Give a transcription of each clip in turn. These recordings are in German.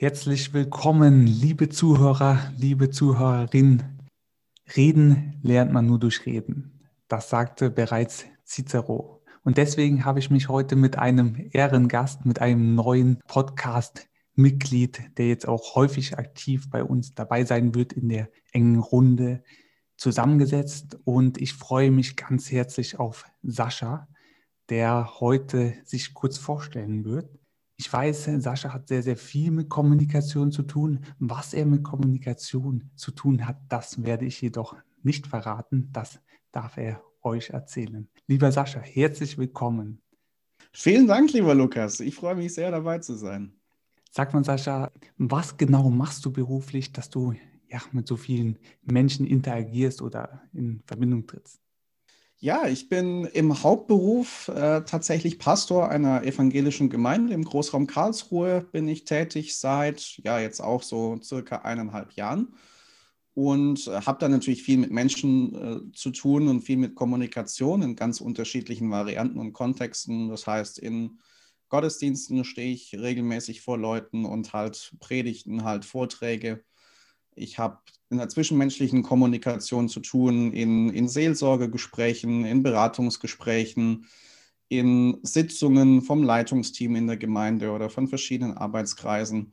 Herzlich willkommen, liebe Zuhörer, liebe Zuhörerin. Reden lernt man nur durch Reden. Das sagte bereits Cicero. Und deswegen habe ich mich heute mit einem Ehrengast, mit einem neuen Podcast-Mitglied, der jetzt auch häufig aktiv bei uns dabei sein wird in der engen Runde, zusammengesetzt. Und ich freue mich ganz herzlich auf Sascha, der heute sich kurz vorstellen wird. Ich weiß, Sascha hat sehr, sehr viel mit Kommunikation zu tun. Was er mit Kommunikation zu tun hat, das werde ich jedoch nicht verraten. Das darf er euch erzählen. Lieber Sascha, herzlich willkommen. Vielen Dank, lieber Lukas. Ich freue mich sehr, dabei zu sein. Sag mal, Sascha, was genau machst du beruflich, dass du ja, mit so vielen Menschen interagierst oder in Verbindung trittst? Ja, ich bin im Hauptberuf äh, tatsächlich Pastor einer evangelischen Gemeinde im Großraum Karlsruhe. Bin ich tätig seit, ja, jetzt auch so circa eineinhalb Jahren und äh, habe da natürlich viel mit Menschen äh, zu tun und viel mit Kommunikation in ganz unterschiedlichen Varianten und Kontexten. Das heißt, in Gottesdiensten stehe ich regelmäßig vor Leuten und halt Predigten, halt Vorträge ich habe in der zwischenmenschlichen Kommunikation zu tun, in, in Seelsorgegesprächen, in Beratungsgesprächen, in Sitzungen vom Leitungsteam in der Gemeinde oder von verschiedenen Arbeitskreisen.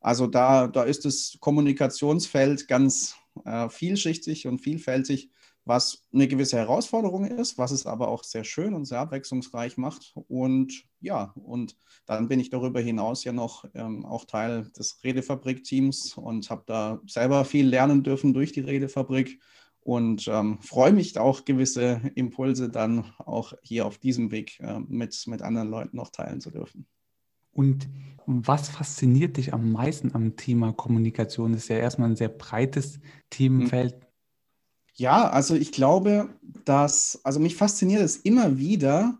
Also da, da ist das Kommunikationsfeld ganz äh, vielschichtig und vielfältig was eine gewisse Herausforderung ist, was es aber auch sehr schön und sehr abwechslungsreich macht. Und ja, und dann bin ich darüber hinaus ja noch ähm, auch Teil des Redefabrik-Teams und habe da selber viel lernen dürfen durch die Redefabrik und ähm, freue mich auch gewisse Impulse dann auch hier auf diesem Weg äh, mit, mit anderen Leuten noch teilen zu dürfen. Und was fasziniert dich am meisten am Thema Kommunikation? Das ist ja erstmal ein sehr breites Themenfeld. Hm. Ja, also ich glaube, dass, also mich fasziniert es immer wieder,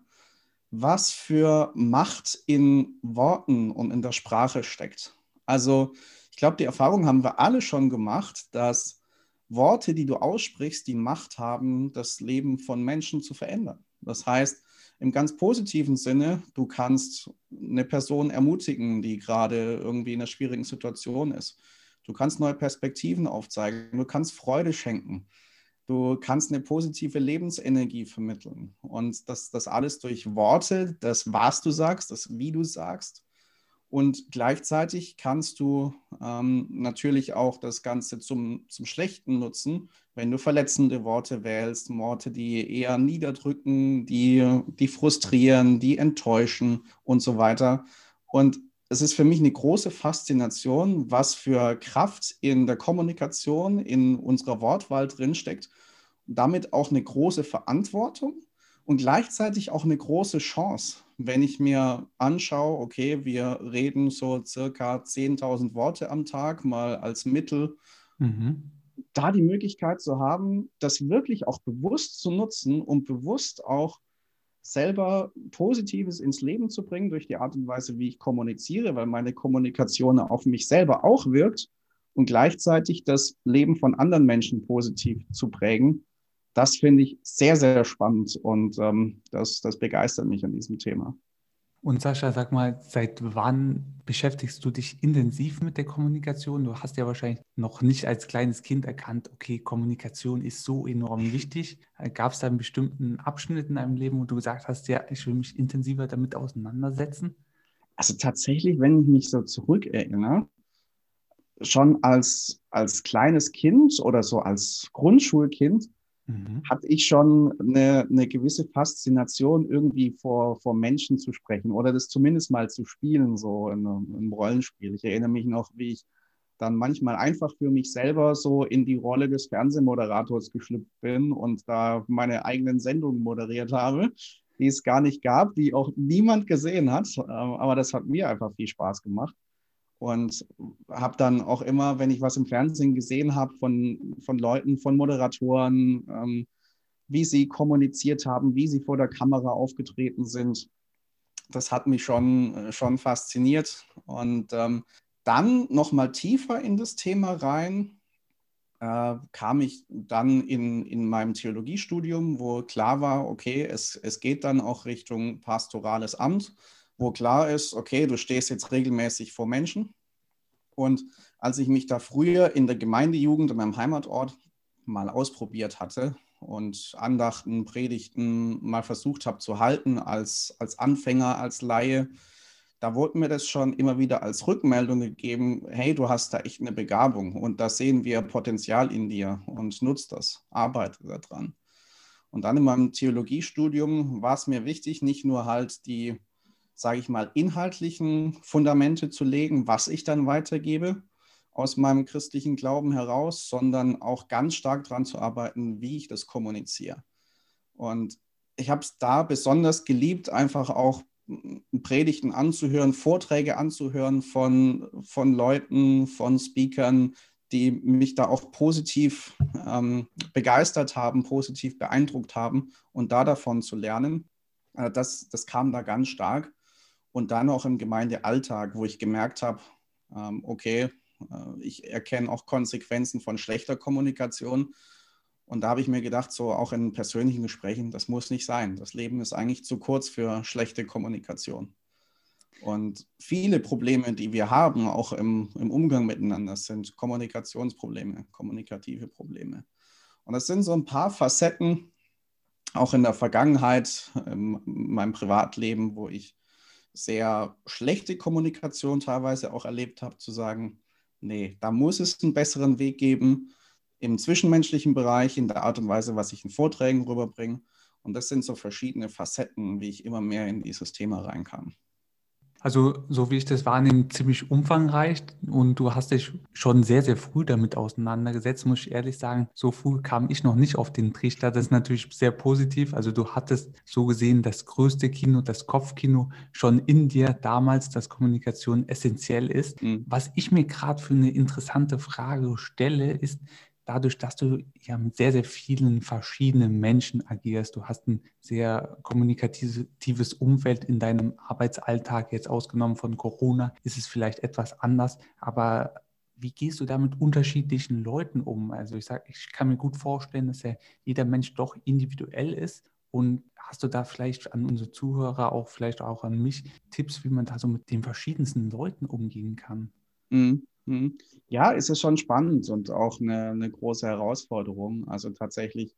was für Macht in Worten und in der Sprache steckt. Also ich glaube, die Erfahrung haben wir alle schon gemacht, dass Worte, die du aussprichst, die Macht haben, das Leben von Menschen zu verändern. Das heißt, im ganz positiven Sinne, du kannst eine Person ermutigen, die gerade irgendwie in einer schwierigen Situation ist. Du kannst neue Perspektiven aufzeigen, du kannst Freude schenken. Du kannst eine positive Lebensenergie vermitteln. Und das, das alles durch Worte, das, was du sagst, das, wie du sagst. Und gleichzeitig kannst du ähm, natürlich auch das Ganze zum, zum Schlechten nutzen, wenn du verletzende Worte wählst, Worte, die eher niederdrücken, die, die frustrieren, die enttäuschen und so weiter. Und es ist für mich eine große Faszination, was für Kraft in der Kommunikation, in unserer Wortwahl drinsteckt. Und damit auch eine große Verantwortung und gleichzeitig auch eine große Chance, wenn ich mir anschaue, okay, wir reden so circa 10.000 Worte am Tag mal als Mittel. Mhm. Da die Möglichkeit zu haben, das wirklich auch bewusst zu nutzen und bewusst auch selber Positives ins Leben zu bringen durch die Art und Weise, wie ich kommuniziere, weil meine Kommunikation auf mich selber auch wirkt und gleichzeitig das Leben von anderen Menschen positiv zu prägen. Das finde ich sehr, sehr spannend und ähm, das, das begeistert mich an diesem Thema. Und Sascha, sag mal, seit wann beschäftigst du dich intensiv mit der Kommunikation? Du hast ja wahrscheinlich noch nicht als kleines Kind erkannt, okay, Kommunikation ist so enorm wichtig. Gab es da einen bestimmten Abschnitt in deinem Leben, wo du gesagt hast, ja, ich will mich intensiver damit auseinandersetzen? Also tatsächlich, wenn ich mich so zurückerinnere, schon als, als kleines Kind oder so als Grundschulkind mhm. hatte ich schon eine, eine gewisse Faszination, irgendwie vor, vor Menschen zu sprechen oder das zumindest mal zu spielen, so in einem, in einem Rollenspiel. Ich erinnere mich noch, wie ich dann manchmal einfach für mich selber so in die Rolle des Fernsehmoderators geschlüpft bin und da meine eigenen Sendungen moderiert habe, die es gar nicht gab, die auch niemand gesehen hat. Ähm, aber das hat mir einfach viel Spaß gemacht. Und habe dann auch immer, wenn ich was im Fernsehen gesehen habe von, von Leuten, von Moderatoren, ähm, wie sie kommuniziert haben, wie sie vor der Kamera aufgetreten sind, das hat mich schon, äh, schon fasziniert. Und ähm, dann nochmal tiefer in das Thema rein, äh, kam ich dann in, in meinem Theologiestudium, wo klar war, okay, es, es geht dann auch Richtung pastorales Amt wo klar ist, okay, du stehst jetzt regelmäßig vor Menschen Und als ich mich da früher in der Gemeindejugend in meinem Heimatort mal ausprobiert hatte und Andachten, Predigten mal versucht habe zu halten als, als Anfänger, als Laie, da wurde mir das schon immer wieder als Rückmeldung gegeben, hey, du hast da echt eine Begabung und da sehen wir Potenzial in dir und nutzt das, arbeite daran. Und dann in meinem Theologiestudium war es mir wichtig, nicht nur halt die, sage ich mal, inhaltlichen Fundamente zu legen, was ich dann weitergebe aus meinem christlichen Glauben heraus, sondern auch ganz stark daran zu arbeiten, wie ich das kommuniziere. Und ich habe es da besonders geliebt, einfach auch Predigten anzuhören, Vorträge anzuhören von, von Leuten, von Speakern, die mich da auch positiv ähm, begeistert haben, positiv beeindruckt haben und da davon zu lernen. Äh, das, das kam da ganz stark. Und dann auch im Gemeindealltag, wo ich gemerkt habe, ähm, okay, äh, ich erkenne auch Konsequenzen von schlechter Kommunikation und da habe ich mir gedacht, so auch in persönlichen Gesprächen, das muss nicht sein. Das Leben ist eigentlich zu kurz für schlechte Kommunikation. Und viele Probleme, die wir haben, auch im, im Umgang miteinander, sind Kommunikationsprobleme, kommunikative Probleme. Und das sind so ein paar Facetten, auch in der Vergangenheit, in meinem Privatleben, wo ich sehr schlechte Kommunikation teilweise auch erlebt habe, zu sagen, nee, da muss es einen besseren Weg geben im zwischenmenschlichen Bereich, in der Art und Weise, was ich in Vorträgen rüberbringe. Und das sind so verschiedene Facetten, wie ich immer mehr in dieses Thema reinkam. Also, so wie ich das wahrnehme, ziemlich umfangreich und du hast dich schon sehr, sehr früh damit auseinandergesetzt, muss ich ehrlich sagen. So früh kam ich noch nicht auf den Trichter. Das ist natürlich sehr positiv. Also, du hattest so gesehen das größte Kino, das Kopfkino schon in dir damals, dass Kommunikation essentiell ist. Mhm. Was ich mir gerade für eine interessante Frage stelle, ist, dadurch, dass du ja mit sehr, sehr vielen verschiedenen Menschen agierst, du hast ein sehr kommunikatives Umfeld in deinem Arbeitsalltag, jetzt ausgenommen von Corona, ist es vielleicht etwas anders, aber wie gehst du da mit unterschiedlichen Leuten um? Also ich sage, ich kann mir gut vorstellen, dass ja jeder Mensch doch individuell ist und hast du da vielleicht an unsere Zuhörer, auch vielleicht auch an mich, Tipps, wie man da so mit den verschiedensten Leuten umgehen kann? Mhm. Mhm. Ja, ist es schon spannend und auch eine, eine große Herausforderung. Also tatsächlich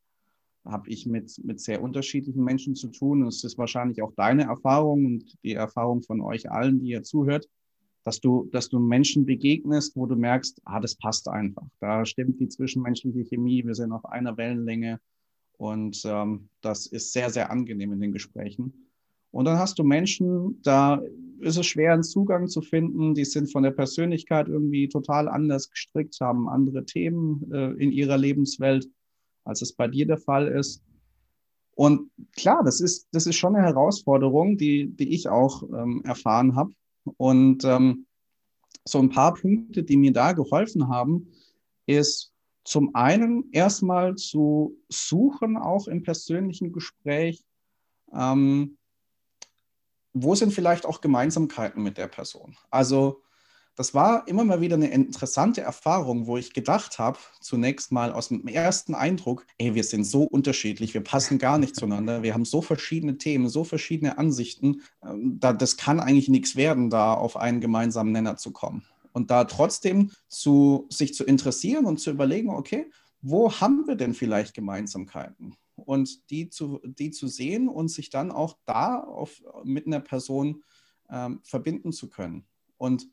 habe ich mit, mit sehr unterschiedlichen Menschen zu tun. Es ist wahrscheinlich auch deine Erfahrung und die Erfahrung von euch allen, die ihr zuhört, dass du, dass du Menschen begegnest, wo du merkst, ah, das passt einfach. Da stimmt die zwischenmenschliche Chemie, wir sind auf einer Wellenlänge und ähm, das ist sehr, sehr angenehm in den Gesprächen. Und dann hast du Menschen, da ist es schwer, einen Zugang zu finden. Die sind von der Persönlichkeit irgendwie total anders gestrickt, haben andere Themen äh, in ihrer Lebenswelt, als es bei dir der Fall ist. Und klar, das ist, das ist schon eine Herausforderung, die, die ich auch ähm, erfahren habe. Und ähm, so ein paar Punkte, die mir da geholfen haben, ist zum einen erstmal zu suchen, auch im persönlichen Gespräch, ähm, wo sind vielleicht auch Gemeinsamkeiten mit der Person? Also das war immer mal wieder eine interessante Erfahrung, wo ich gedacht habe, zunächst mal aus dem ersten Eindruck, ey, wir sind so unterschiedlich, wir passen gar nicht zueinander, wir haben so verschiedene Themen, so verschiedene Ansichten, ähm, da, das kann eigentlich nichts werden, da auf einen gemeinsamen Nenner zu kommen. Und da trotzdem zu, sich zu interessieren und zu überlegen, okay, wo haben wir denn vielleicht Gemeinsamkeiten? Und die zu, die zu sehen und sich dann auch da auf, mit einer Person ähm, verbinden zu können. Und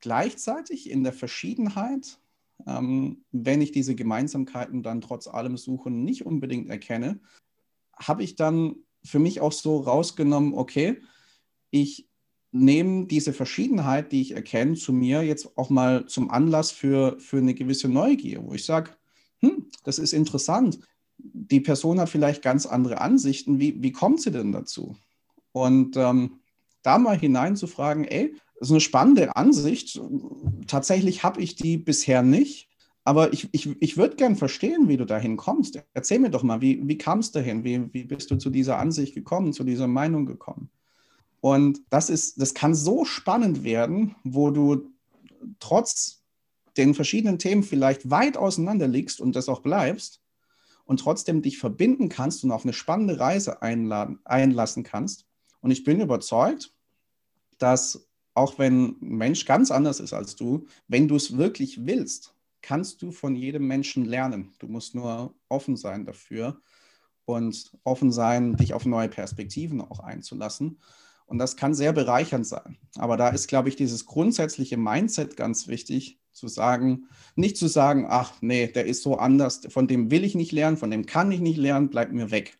gleichzeitig in der Verschiedenheit, ähm, wenn ich diese Gemeinsamkeiten dann trotz allem Suchen nicht unbedingt erkenne, habe ich dann für mich auch so rausgenommen, okay, ich nehme diese Verschiedenheit, die ich erkenne, zu mir jetzt auch mal zum Anlass für, für eine gewisse Neugier, wo ich sage, hm, das ist interessant die Person hat vielleicht ganz andere Ansichten. Wie, wie kommt sie denn dazu? Und ähm, da mal hineinzufragen, ey, das ist eine spannende Ansicht. Tatsächlich habe ich die bisher nicht. Aber ich, ich, ich würde gern verstehen, wie du dahin kommst. Erzähl mir doch mal, wie, wie kam es dahin? Wie, wie bist du zu dieser Ansicht gekommen, zu dieser Meinung gekommen? Und das, ist, das kann so spannend werden, wo du trotz den verschiedenen Themen vielleicht weit auseinander liegst und das auch bleibst, und trotzdem dich verbinden kannst und auf eine spannende Reise einladen, einlassen kannst. Und ich bin überzeugt, dass auch wenn ein Mensch ganz anders ist als du, wenn du es wirklich willst, kannst du von jedem Menschen lernen. Du musst nur offen sein dafür und offen sein, dich auf neue Perspektiven auch einzulassen. Und das kann sehr bereichernd sein. Aber da ist, glaube ich, dieses grundsätzliche Mindset ganz wichtig, zu sagen, nicht zu sagen, ach nee, der ist so anders, von dem will ich nicht lernen, von dem kann ich nicht lernen, bleibt mir weg.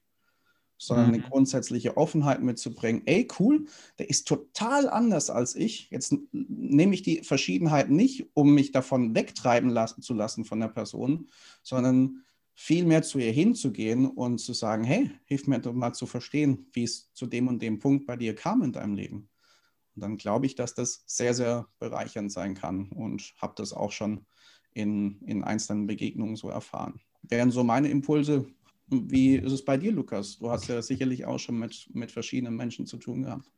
Sondern mhm. eine grundsätzliche Offenheit mitzubringen, ey, cool, der ist total anders als ich. Jetzt nehme ich die Verschiedenheit nicht, um mich davon wegtreiben lassen, zu lassen von der Person, sondern viel mehr zu ihr hinzugehen und zu sagen, hey, hilf mir doch mal zu verstehen, wie es zu dem und dem Punkt bei dir kam in deinem Leben. Und dann glaube ich, dass das sehr, sehr bereichernd sein kann und habe das auch schon in, in einzelnen Begegnungen so erfahren. Wären so meine Impulse. Wie ist es bei dir, Lukas? Du hast ja sicherlich auch schon mit, mit verschiedenen Menschen zu tun gehabt.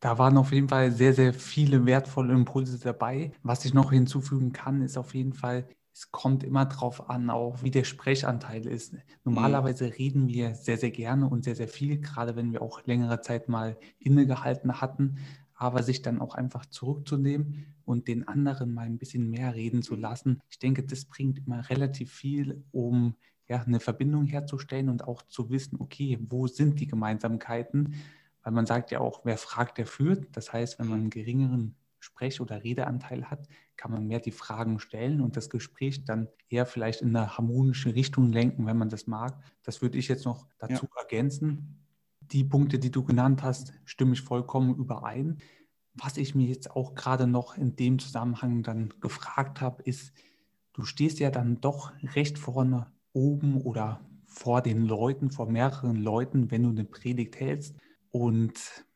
Da waren auf jeden Fall sehr, sehr viele wertvolle Impulse dabei. Was ich noch hinzufügen kann, ist auf jeden Fall, es kommt immer darauf an, auch wie der Sprechanteil ist. Normalerweise mhm. reden wir sehr, sehr gerne und sehr, sehr viel, gerade wenn wir auch längere Zeit mal innegehalten hatten aber sich dann auch einfach zurückzunehmen und den anderen mal ein bisschen mehr reden zu lassen. Ich denke, das bringt immer relativ viel, um ja, eine Verbindung herzustellen und auch zu wissen, okay, wo sind die Gemeinsamkeiten? Weil man sagt ja auch, wer fragt, der führt. Das heißt, wenn man einen geringeren Sprech- oder Redeanteil hat, kann man mehr die Fragen stellen und das Gespräch dann eher vielleicht in eine harmonische Richtung lenken, wenn man das mag. Das würde ich jetzt noch dazu ja. ergänzen die Punkte, die du genannt hast, stimme ich vollkommen überein. Was ich mir jetzt auch gerade noch in dem Zusammenhang dann gefragt habe, ist, du stehst ja dann doch recht vorne oben oder vor den Leuten, vor mehreren Leuten, wenn du eine Predigt hältst. Und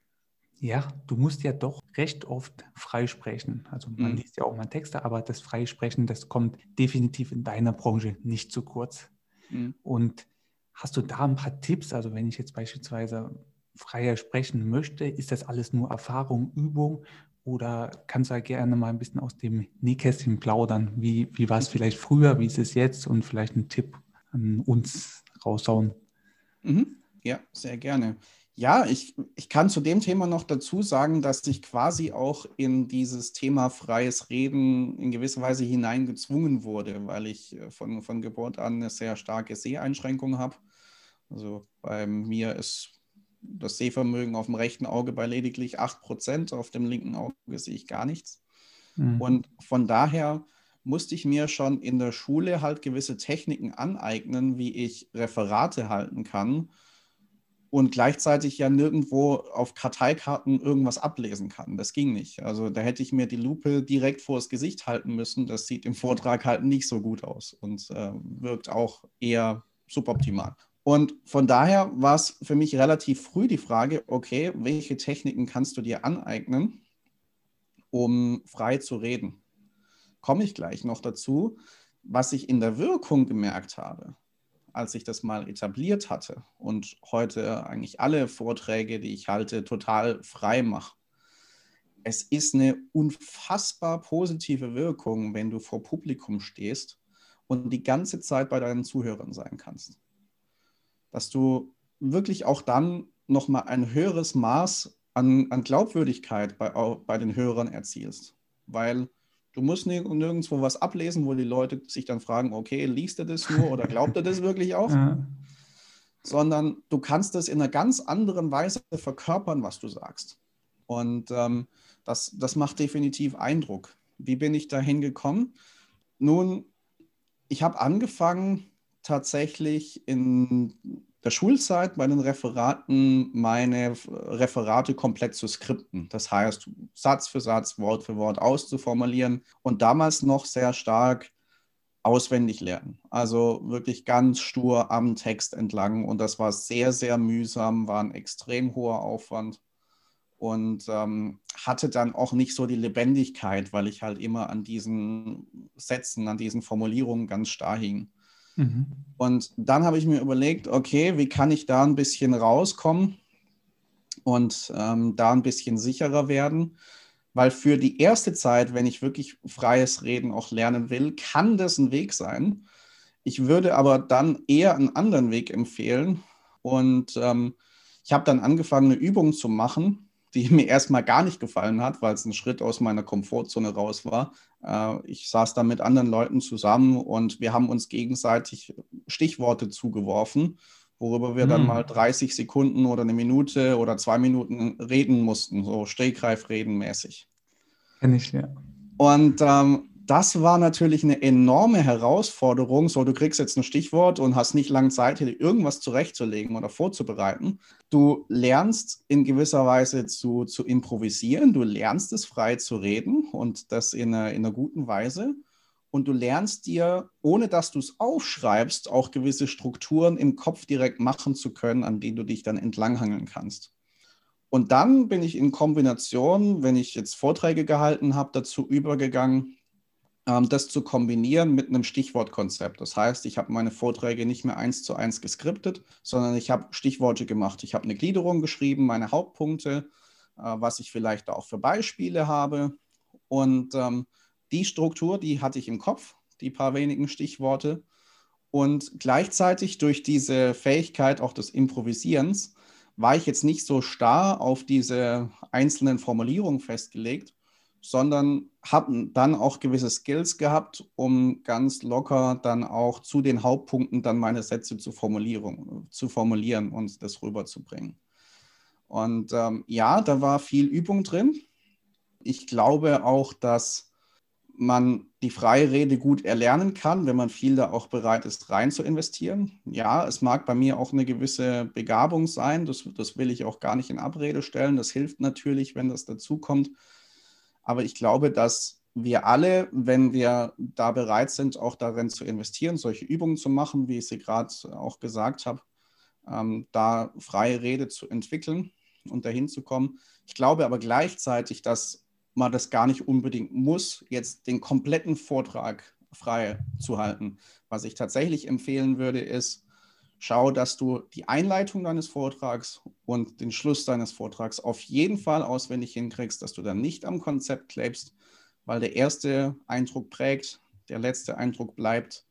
ja, du musst ja doch recht oft freisprechen. Also man mhm. liest ja auch mal Texte, aber das Freisprechen, das kommt definitiv in deiner Branche nicht zu kurz. Mhm. Und Hast du da ein paar Tipps? Also wenn ich jetzt beispielsweise freier sprechen möchte, ist das alles nur Erfahrung, Übung oder kannst du da gerne mal ein bisschen aus dem Nähkästchen plaudern? Wie, wie war es vielleicht früher, wie ist es jetzt und vielleicht einen Tipp an uns raushauen? Mhm. Ja, sehr gerne. Ja, ich, ich kann zu dem Thema noch dazu sagen, dass ich quasi auch in dieses Thema freies Reden in gewisser Weise hineingezwungen wurde, weil ich äh, von, von Geburt an eine sehr starke Seheinschränkung habe. Also bei mir ist das Sehvermögen auf dem rechten Auge bei lediglich 8%, auf dem linken Auge sehe ich gar nichts. Mhm. Und von daher musste ich mir schon in der Schule halt gewisse Techniken aneignen, wie ich Referate halten kann und gleichzeitig ja nirgendwo auf Karteikarten irgendwas ablesen kann. Das ging nicht. Also da hätte ich mir die Lupe direkt vor das Gesicht halten müssen. Das sieht im Vortrag halt nicht so gut aus und äh, wirkt auch eher suboptimal. Und von daher war es für mich relativ früh die Frage, okay, welche Techniken kannst du dir aneignen, um frei zu reden? Komme ich gleich noch dazu. Was ich in der Wirkung gemerkt habe, als ich das mal etabliert hatte und heute eigentlich alle Vorträge, die ich halte, total frei mache. Es ist eine unfassbar positive Wirkung, wenn du vor Publikum stehst und die ganze Zeit bei deinen Zuhörern sein kannst. Dass du wirklich auch dann nochmal ein höheres Maß an, an Glaubwürdigkeit bei, bei den Hörern erzielst. Weil Du musst nirgendwo was ablesen, wo die Leute sich dann fragen, okay, liest er das nur oder glaubt er das wirklich auch? Ja. Sondern du kannst es in einer ganz anderen Weise verkörpern, was du sagst. Und ähm, das, das macht definitiv Eindruck. Wie bin ich dahin gekommen? Nun, ich habe angefangen tatsächlich in der Schulzeit bei den Referaten meine Referate komplett zu skripten. Das heißt, Satz für Satz, Wort für Wort auszuformulieren und damals noch sehr stark auswendig lernen. Also wirklich ganz stur am Text entlang. Und das war sehr, sehr mühsam, war ein extrem hoher Aufwand und ähm, hatte dann auch nicht so die Lebendigkeit, weil ich halt immer an diesen Sätzen, an diesen Formulierungen ganz starr hing. Mhm. Und dann habe ich mir überlegt, okay, wie kann ich da ein bisschen rauskommen und ähm, da ein bisschen sicherer werden? Weil für die erste Zeit, wenn ich wirklich freies Reden auch lernen will, kann das ein Weg sein. Ich würde aber dann eher einen anderen Weg empfehlen. Und ähm, ich habe dann angefangen, eine Übung zu machen, die mir erstmal gar nicht gefallen hat, weil es ein Schritt aus meiner Komfortzone raus war. Äh, ich saß da mit anderen Leuten zusammen und wir haben uns gegenseitig Stichworte zugeworfen, worüber wir hm. dann mal 30 Sekunden oder eine Minute oder zwei Minuten reden mussten, so Stehgreifreden mäßig. Kenn ich, ja. Und ähm, das war natürlich eine enorme Herausforderung. So, du kriegst jetzt ein Stichwort und hast nicht lange Zeit, dir irgendwas zurechtzulegen oder vorzubereiten. Du lernst in gewisser Weise zu, zu improvisieren, du lernst es frei zu reden und das in einer, in einer guten Weise. Und du lernst dir, ohne dass du es aufschreibst, auch gewisse Strukturen im Kopf direkt machen zu können, an denen du dich dann entlanghangeln kannst. Und dann bin ich in Kombination, wenn ich jetzt Vorträge gehalten habe, dazu übergegangen, das zu kombinieren mit einem Stichwortkonzept. Das heißt, ich habe meine Vorträge nicht mehr eins zu eins geskriptet, sondern ich habe Stichworte gemacht. Ich habe eine Gliederung geschrieben, meine Hauptpunkte, äh, was ich vielleicht auch für Beispiele habe. Und ähm, die Struktur, die hatte ich im Kopf, die paar wenigen Stichworte. Und gleichzeitig durch diese Fähigkeit auch des Improvisierens war ich jetzt nicht so starr auf diese einzelnen Formulierungen festgelegt, sondern habe dann auch gewisse Skills gehabt, um ganz locker dann auch zu den Hauptpunkten dann meine Sätze zu, zu formulieren und das rüberzubringen. Und ähm, ja, da war viel Übung drin. Ich glaube auch, dass man die freie Rede gut erlernen kann, wenn man viel da auch bereit ist, rein zu investieren. Ja, es mag bei mir auch eine gewisse Begabung sein, das, das will ich auch gar nicht in Abrede stellen. Das hilft natürlich, wenn das dazu kommt. Aber ich glaube, dass wir alle, wenn wir da bereit sind, auch darin zu investieren, solche Übungen zu machen, wie ich sie gerade auch gesagt habe, ähm, da freie Rede zu entwickeln und dahin zu kommen. Ich glaube aber gleichzeitig, dass man das gar nicht unbedingt muss, jetzt den kompletten Vortrag frei zu halten. Was ich tatsächlich empfehlen würde, ist, schau, dass du die Einleitung deines Vortrags und den Schluss deines Vortrags auf jeden Fall auswendig hinkriegst, dass du dann nicht am Konzept klebst, weil der erste Eindruck prägt, der letzte Eindruck bleibt.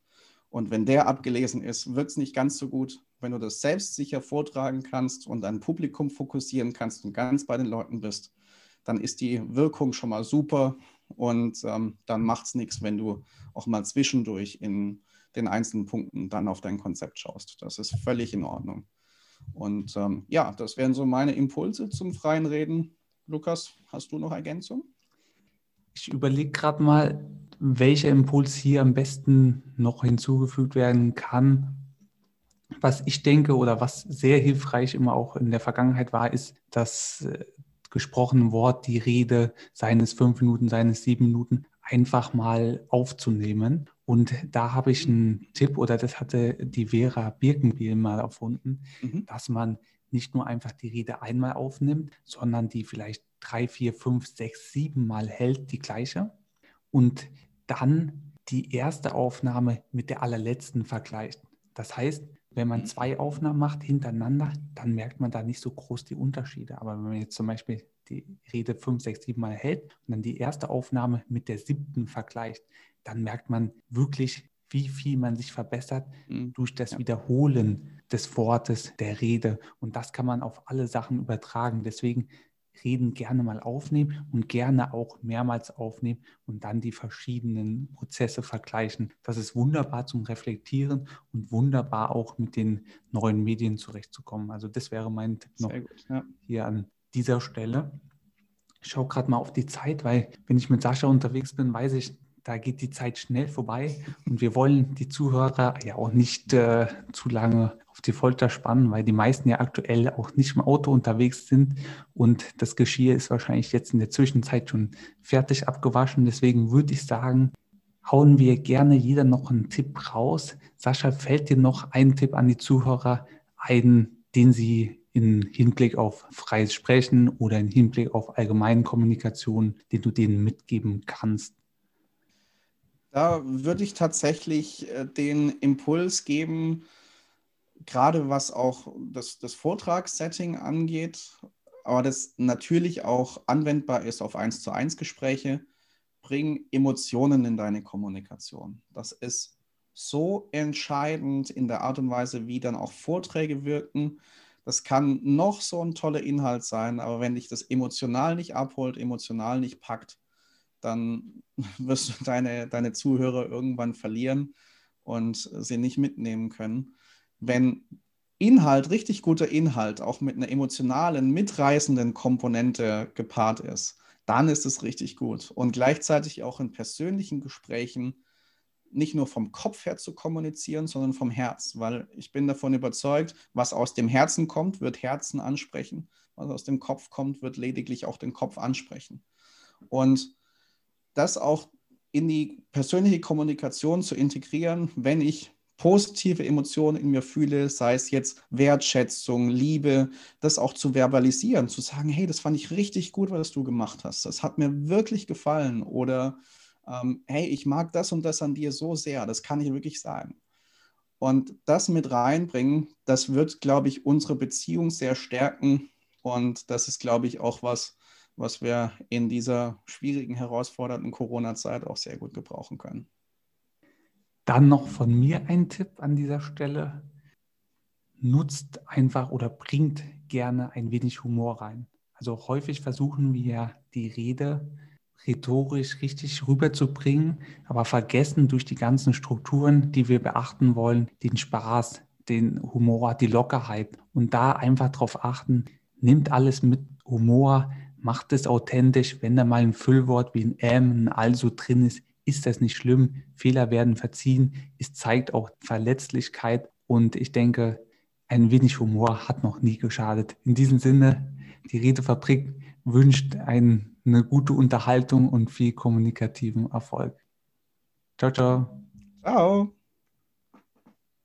Und wenn der abgelesen ist, wird es nicht ganz so gut. Wenn du das selbstsicher vortragen kannst und dein Publikum fokussieren kannst und ganz bei den Leuten bist, dann ist die Wirkung schon mal super und ähm, dann macht es nichts, wenn du auch mal zwischendurch in den einzelnen Punkten dann auf dein Konzept schaust. Das ist völlig in Ordnung. Und ähm, ja, das wären so meine Impulse zum freien Reden. Lukas, hast du noch Ergänzung? Ich überlege gerade mal, welcher Impuls hier am besten noch hinzugefügt werden kann. Was ich denke oder was sehr hilfreich immer auch in der Vergangenheit war, ist das äh, gesprochene Wort, die Rede, seines fünf Minuten, seines sieben Minuten, einfach mal aufzunehmen und da habe ich einen Tipp, oder das hatte die Vera Birkenbiel mal erfunden, mhm. dass man nicht nur einfach die Rede einmal aufnimmt, sondern die vielleicht drei, vier, fünf, sechs, sieben Mal hält, die gleiche. Und dann die erste Aufnahme mit der allerletzten vergleicht. Das heißt, wenn man mhm. zwei Aufnahmen macht hintereinander, dann merkt man da nicht so groß die Unterschiede. Aber wenn man jetzt zum Beispiel die Rede fünf, sechs, sieben Mal hält und dann die erste Aufnahme mit der siebten vergleicht, dann merkt man wirklich, wie viel man sich verbessert mhm. durch das ja. Wiederholen des Wortes, der Rede. Und das kann man auf alle Sachen übertragen. Deswegen Reden gerne mal aufnehmen und gerne auch mehrmals aufnehmen und dann die verschiedenen Prozesse vergleichen. Das ist wunderbar zum Reflektieren und wunderbar auch mit den neuen Medien zurechtzukommen. Also das wäre mein Tipp noch gut, ja. hier an dieser Stelle. Ich schaue gerade mal auf die Zeit, weil wenn ich mit Sascha unterwegs bin, weiß ich, da geht die Zeit schnell vorbei und wir wollen die Zuhörer ja auch nicht äh, zu lange die Folter spannen, weil die meisten ja aktuell auch nicht im Auto unterwegs sind und das Geschirr ist wahrscheinlich jetzt in der Zwischenzeit schon fertig abgewaschen. Deswegen würde ich sagen, hauen wir gerne jeder noch einen Tipp raus. Sascha, fällt dir noch ein Tipp an die Zuhörer ein, den sie in Hinblick auf freies Sprechen oder in Hinblick auf allgemeine Kommunikation, den du denen mitgeben kannst? Da würde ich tatsächlich äh, den Impuls geben, gerade was auch das, das Vortragssetting angeht, aber das natürlich auch anwendbar ist auf 1 zu 1 Gespräche, bring Emotionen in deine Kommunikation. Das ist so entscheidend in der Art und Weise, wie dann auch Vorträge wirken. Das kann noch so ein toller Inhalt sein, aber wenn dich das emotional nicht abholt, emotional nicht packt, dann wirst du deine, deine Zuhörer irgendwann verlieren und sie nicht mitnehmen können. Wenn Inhalt, richtig guter Inhalt, auch mit einer emotionalen, mitreißenden Komponente gepaart ist, dann ist es richtig gut. Und gleichzeitig auch in persönlichen Gesprächen nicht nur vom Kopf her zu kommunizieren, sondern vom Herz, weil ich bin davon überzeugt, was aus dem Herzen kommt, wird Herzen ansprechen. Was aus dem Kopf kommt, wird lediglich auch den Kopf ansprechen. Und das auch in die persönliche Kommunikation zu integrieren, wenn ich positive Emotionen in mir fühle, sei es jetzt Wertschätzung, Liebe, das auch zu verbalisieren, zu sagen, hey, das fand ich richtig gut, was du gemacht hast, das hat mir wirklich gefallen oder ähm, hey, ich mag das und das an dir so sehr, das kann ich wirklich sagen. Und das mit reinbringen, das wird, glaube ich, unsere Beziehung sehr stärken und das ist, glaube ich, auch was, was wir in dieser schwierigen, herausfordernden Corona-Zeit auch sehr gut gebrauchen können. Dann noch von mir ein Tipp an dieser Stelle. Nutzt einfach oder bringt gerne ein wenig Humor rein. Also häufig versuchen wir die Rede rhetorisch richtig rüberzubringen, aber vergessen durch die ganzen Strukturen, die wir beachten wollen, den Spaß, den Humor, die Lockerheit und da einfach darauf achten, nimmt alles mit Humor, macht es authentisch, wenn da mal ein Füllwort wie ein M, ein Also drin ist, ist das nicht schlimm. Fehler werden verziehen. Es zeigt auch Verletzlichkeit. Und ich denke, ein wenig Humor hat noch nie geschadet. In diesem Sinne, die Redefabrik wünscht ein, eine gute Unterhaltung und viel kommunikativen Erfolg. Ciao, ciao. Ciao.